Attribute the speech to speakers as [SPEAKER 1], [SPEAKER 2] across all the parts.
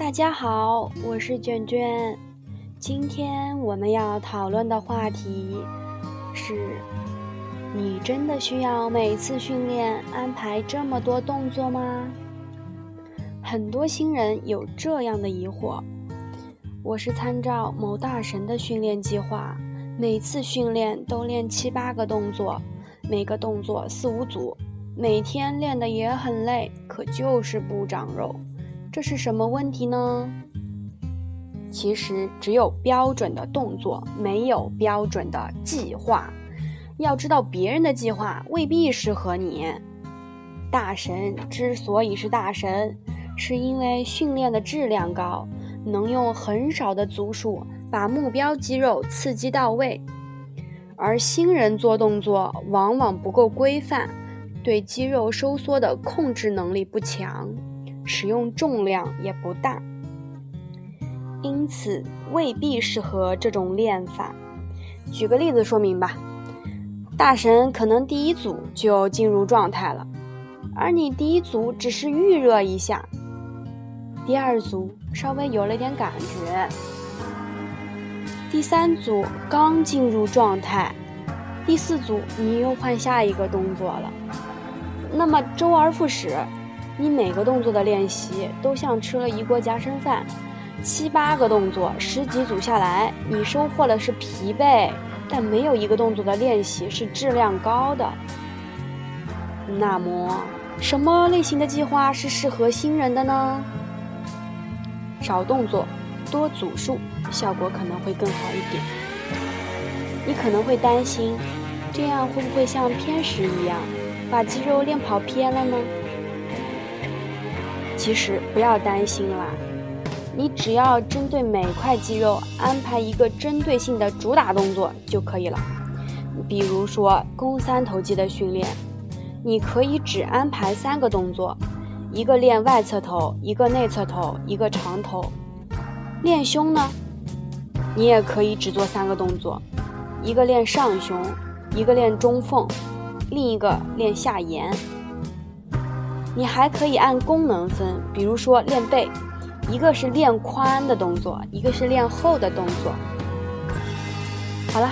[SPEAKER 1] 大家好，我是卷卷。今天我们要讨论的话题是：你真的需要每次训练安排这么多动作吗？很多新人有这样的疑惑。我是参照某大神的训练计划，每次训练都练七八个动作，每个动作四五组，每天练的也很累，可就是不长肉。这是什么问题呢？其实只有标准的动作，没有标准的计划。要知道，别人的计划未必适合你。大神之所以是大神，是因为训练的质量高，能用很少的组数把目标肌肉刺激到位。而新人做动作往往不够规范，对肌肉收缩的控制能力不强。使用重量也不大，因此未必适合这种练法。举个例子说明吧，大神可能第一组就进入状态了，而你第一组只是预热一下，第二组稍微有了点感觉，第三组刚进入状态，第四组你又换下一个动作了，那么周而复始。你每个动作的练习都像吃了一锅夹生饭，七八个动作，十几组下来，你收获的是疲惫，但没有一个动作的练习是质量高的。那么，什么类型的计划是适合新人的呢？少动作，多组数，效果可能会更好一点。你可能会担心，这样会不会像偏食一样，把肌肉练跑偏了呢？其实不要担心啦，你只要针对每块肌肉安排一个针对性的主打动作就可以了。比如说肱三头肌的训练，你可以只安排三个动作，一个练外侧头，一个内侧头，一个长头。练胸呢，你也可以只做三个动作，一个练上胸，一个练中缝，另一个练下沿。你还可以按功能分，比如说练背，一个是练宽的动作，一个是练厚的动作。好了，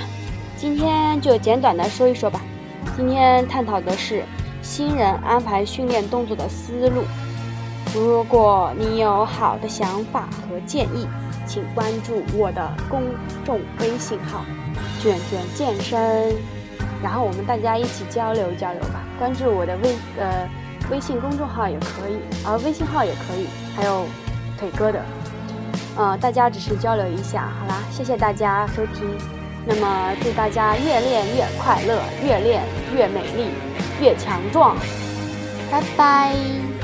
[SPEAKER 1] 今天就简短的说一说吧。今天探讨的是新人安排训练动作的思路。如果你有好的想法和建议，请关注我的公众微信号“卷卷健身”，然后我们大家一起交流交流吧。关注我的微呃。微信公众号也可以，而微信号也可以，还有腿哥的，呃，大家只是交流一下，好啦，谢谢大家收听，那么祝大家越练越快乐，越练越美丽，越强壮，拜拜。